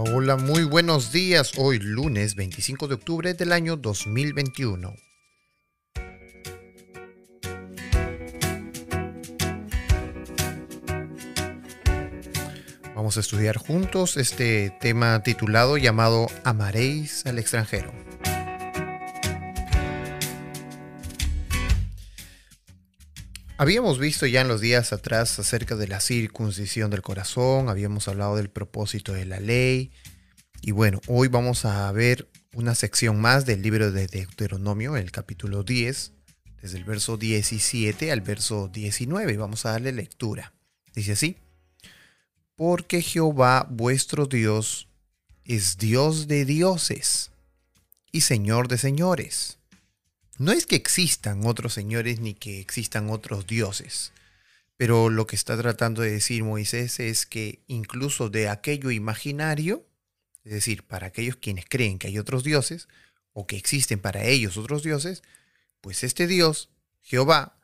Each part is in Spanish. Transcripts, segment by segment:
Hola, muy buenos días. Hoy lunes 25 de octubre del año 2021. Vamos a estudiar juntos este tema titulado llamado Amaréis al extranjero. Habíamos visto ya en los días atrás acerca de la circuncisión del corazón, habíamos hablado del propósito de la ley y bueno, hoy vamos a ver una sección más del libro de Deuteronomio, el capítulo 10, desde el verso 17 al verso 19. Vamos a darle lectura. Dice así, porque Jehová vuestro Dios es Dios de dioses y Señor de señores no es que existan otros señores ni que existan otros dioses, pero lo que está tratando de decir Moisés es que incluso de aquello imaginario, es decir, para aquellos quienes creen que hay otros dioses, o que existen para ellos otros dioses, pues este Dios, Jehová,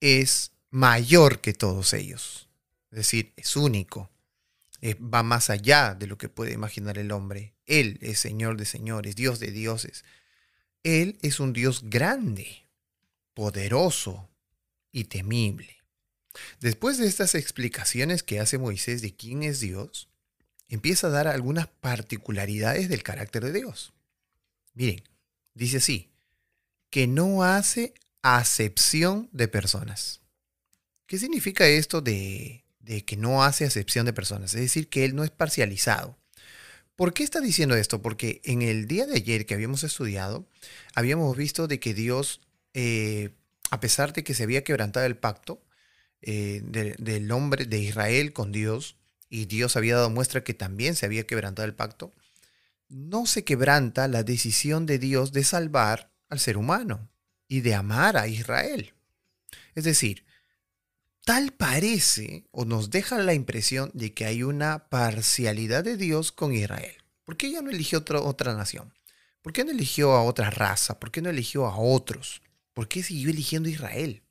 es mayor que todos ellos. Es decir, es único. Eh, va más allá de lo que puede imaginar el hombre. Él es Señor de señores, Dios de dioses. Él es un Dios grande, poderoso y temible. Después de estas explicaciones que hace Moisés de quién es Dios, empieza a dar algunas particularidades del carácter de Dios. Miren, dice así, que no hace acepción de personas. ¿Qué significa esto de, de, que no hace acepción de personas? Es decir, que Él no es parcializado. ¿Por qué está diciendo esto? Porque en el día de ayer que habíamos estudiado, habíamos visto de que Dios, eh, a pesar de que se había quebrantado el pacto eh, del hombre de Israel con Dios, y Dios había dado muestra que también se había quebrantado el pacto, no se quebranta la decisión de Dios de salvar al ser humano y de amar a Israel. Es decir, tal parece o nos deja la impresión de que hay una parcialidad de Dios con Israel. ¿Por qué ella no eligió otra, otra nación? ¿Por qué no eligió a otra raza? ¿Por qué no eligió a otros? ¿Por qué siguió eligiendo Israel?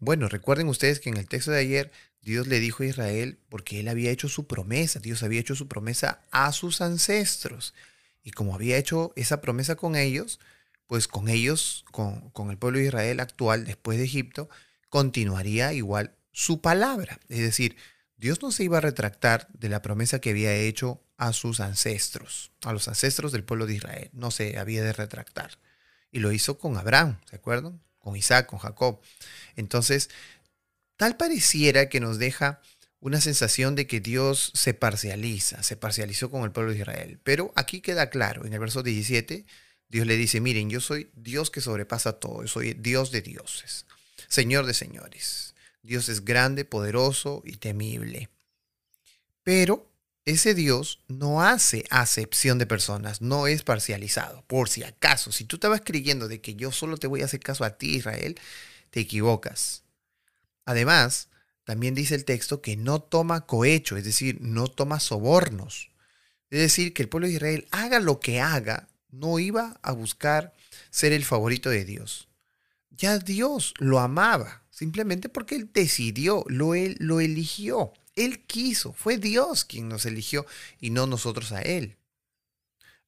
Bueno, recuerden ustedes que en el texto de ayer Dios le dijo a Israel porque él había hecho su promesa, Dios había hecho su promesa a sus ancestros. Y como había hecho esa promesa con ellos, pues con ellos, con, con el pueblo de Israel actual después de Egipto, continuaría igual su palabra. Es decir, Dios no se iba a retractar de la promesa que había hecho a sus ancestros, a los ancestros del pueblo de Israel. No se había de retractar. Y lo hizo con Abraham, ¿se acuerdan? Con Isaac, con Jacob. Entonces, tal pareciera que nos deja una sensación de que Dios se parcializa, se parcializó con el pueblo de Israel. Pero aquí queda claro, en el verso 17, Dios le dice, miren, yo soy Dios que sobrepasa todo, yo soy Dios de dioses. Señor de señores. Dios es grande, poderoso y temible. Pero ese Dios no hace acepción de personas, no es parcializado. Por si acaso, si tú estabas creyendo de que yo solo te voy a hacer caso a ti, Israel, te equivocas. Además, también dice el texto que no toma cohecho, es decir, no toma sobornos. Es decir, que el pueblo de Israel haga lo que haga, no iba a buscar ser el favorito de Dios ya Dios lo amaba, simplemente porque Él decidió, lo, él, lo eligió. Él quiso, fue Dios quien nos eligió y no nosotros a Él.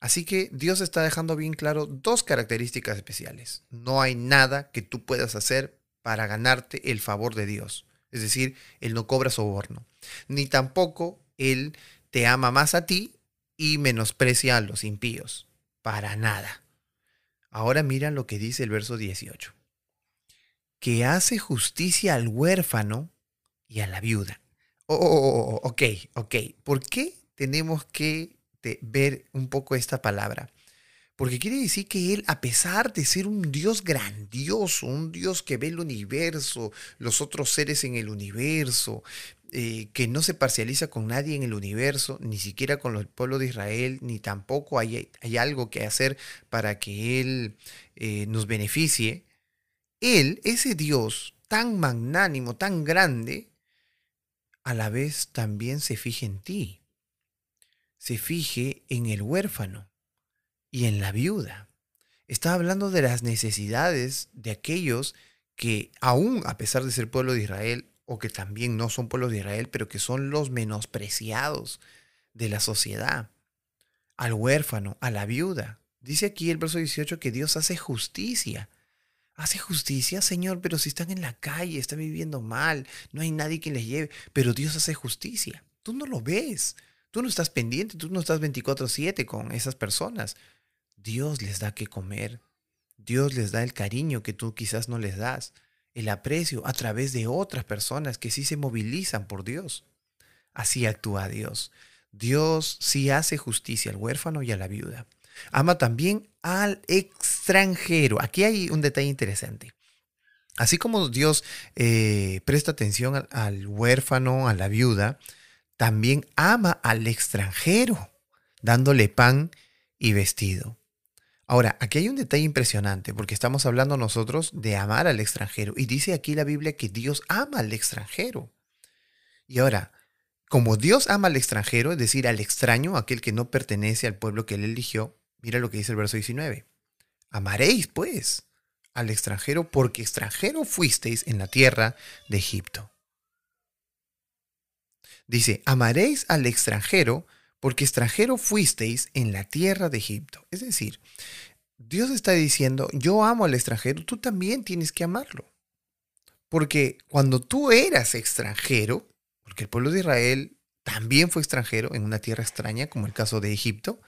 Así que Dios está dejando bien claro dos características especiales. No hay nada que tú puedas hacer para ganarte el favor de Dios. Es decir, Él no cobra soborno. Ni tampoco Él te ama más a ti y menosprecia a los impíos. Para nada. Ahora mira lo que dice el verso 18 que hace justicia al huérfano y a la viuda. Oh, oh, oh, oh ok, ok. ¿Por qué tenemos que ver un poco esta palabra? Porque quiere decir que Él, a pesar de ser un Dios grandioso, un Dios que ve el universo, los otros seres en el universo, eh, que no se parcializa con nadie en el universo, ni siquiera con el pueblo de Israel, ni tampoco hay, hay algo que hacer para que Él eh, nos beneficie, él, ese Dios tan magnánimo, tan grande, a la vez también se fije en ti. Se fije en el huérfano y en la viuda. Está hablando de las necesidades de aquellos que aún a pesar de ser pueblo de Israel, o que también no son pueblo de Israel, pero que son los menospreciados de la sociedad. al huérfano, a la viuda. Dice aquí el verso 18 que Dios hace justicia. Hace justicia, Señor, pero si están en la calle, están viviendo mal, no hay nadie que les lleve, pero Dios hace justicia. Tú no lo ves, tú no estás pendiente, tú no estás 24/7 con esas personas. Dios les da que comer, Dios les da el cariño que tú quizás no les das, el aprecio a través de otras personas que sí se movilizan por Dios. Así actúa Dios. Dios sí hace justicia al huérfano y a la viuda. Ama también al extranjero. Aquí hay un detalle interesante. Así como Dios eh, presta atención al, al huérfano, a la viuda, también ama al extranjero, dándole pan y vestido. Ahora, aquí hay un detalle impresionante, porque estamos hablando nosotros de amar al extranjero. Y dice aquí la Biblia que Dios ama al extranjero. Y ahora, como Dios ama al extranjero, es decir, al extraño, aquel que no pertenece al pueblo que él eligió, mira lo que dice el verso 19. Amaréis, pues, al extranjero porque extranjero fuisteis en la tierra de Egipto. Dice, amaréis al extranjero porque extranjero fuisteis en la tierra de Egipto. Es decir, Dios está diciendo, yo amo al extranjero, tú también tienes que amarlo. Porque cuando tú eras extranjero, porque el pueblo de Israel también fue extranjero en una tierra extraña, como el caso de Egipto,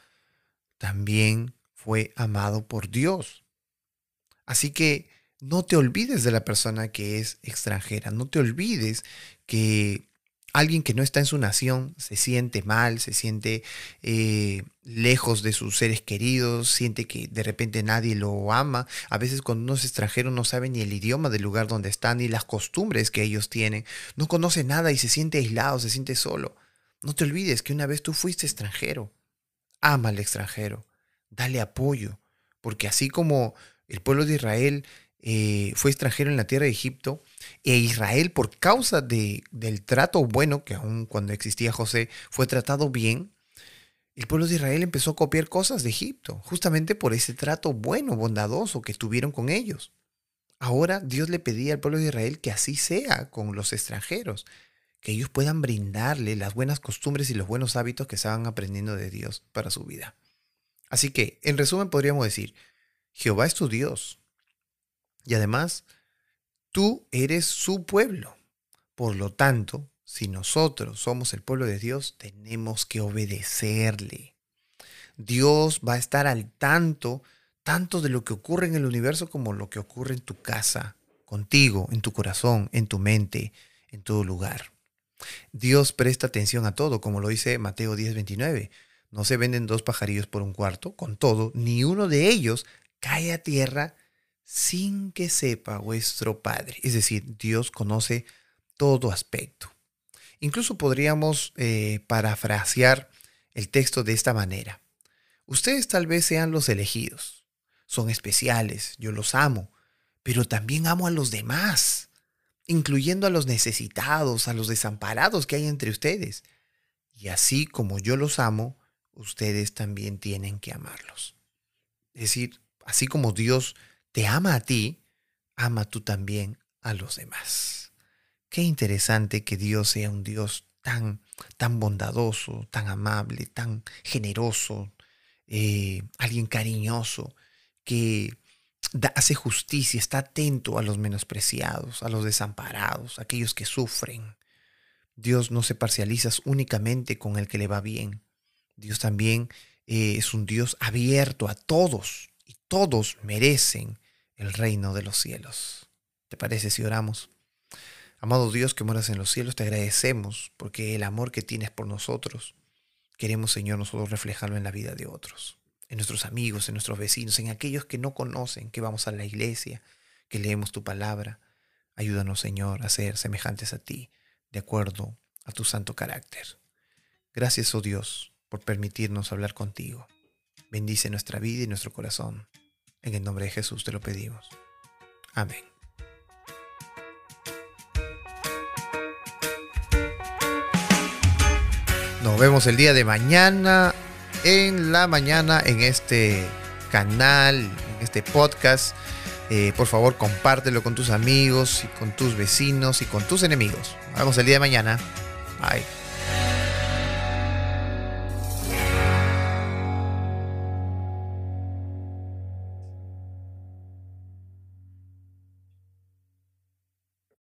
también fue amado por Dios. Así que no te olvides de la persona que es extranjera, no te olvides que alguien que no está en su nación se siente mal, se siente eh, lejos de sus seres queridos, siente que de repente nadie lo ama. A veces cuando uno es extranjero no sabe ni el idioma del lugar donde está, ni las costumbres que ellos tienen. No conoce nada y se siente aislado, se siente solo. No te olvides que una vez tú fuiste extranjero. Ama al extranjero, dale apoyo, porque así como el pueblo de Israel eh, fue extranjero en la tierra de Egipto, e Israel, por causa de, del trato bueno, que aún cuando existía José fue tratado bien, el pueblo de Israel empezó a copiar cosas de Egipto, justamente por ese trato bueno, bondadoso que tuvieron con ellos. Ahora Dios le pedía al pueblo de Israel que así sea con los extranjeros, que ellos puedan brindarle las buenas costumbres y los buenos hábitos que estaban aprendiendo de Dios para su vida. Así que, en resumen, podríamos decir, Jehová es tu Dios. Y además, Tú eres su pueblo. Por lo tanto, si nosotros somos el pueblo de Dios, tenemos que obedecerle. Dios va a estar al tanto tanto de lo que ocurre en el universo como lo que ocurre en tu casa, contigo, en tu corazón, en tu mente, en todo lugar. Dios presta atención a todo, como lo dice Mateo 10:29. No se venden dos pajarillos por un cuarto, con todo, ni uno de ellos cae a tierra sin que sepa vuestro Padre. Es decir, Dios conoce todo aspecto. Incluso podríamos eh, parafrasear el texto de esta manera. Ustedes tal vez sean los elegidos, son especiales, yo los amo, pero también amo a los demás, incluyendo a los necesitados, a los desamparados que hay entre ustedes. Y así como yo los amo, ustedes también tienen que amarlos. Es decir, así como Dios te ama a ti, ama tú también a los demás. Qué interesante que Dios sea un Dios tan, tan bondadoso, tan amable, tan generoso, eh, alguien cariñoso, que hace justicia, está atento a los menospreciados, a los desamparados, a aquellos que sufren. Dios no se parcializa únicamente con el que le va bien. Dios también eh, es un Dios abierto a todos y todos merecen el reino de los cielos. ¿Te parece si oramos? Amado Dios que moras en los cielos, te agradecemos porque el amor que tienes por nosotros, queremos Señor nosotros reflejarlo en la vida de otros, en nuestros amigos, en nuestros vecinos, en aquellos que no conocen, que vamos a la iglesia, que leemos tu palabra. Ayúdanos Señor a ser semejantes a ti, de acuerdo a tu santo carácter. Gracias, oh Dios, por permitirnos hablar contigo. Bendice nuestra vida y nuestro corazón. En el nombre de Jesús te lo pedimos. Amén. Nos vemos el día de mañana, en la mañana, en este canal, en este podcast. Eh, por favor, compártelo con tus amigos y con tus vecinos y con tus enemigos. Nos vemos el día de mañana. Bye.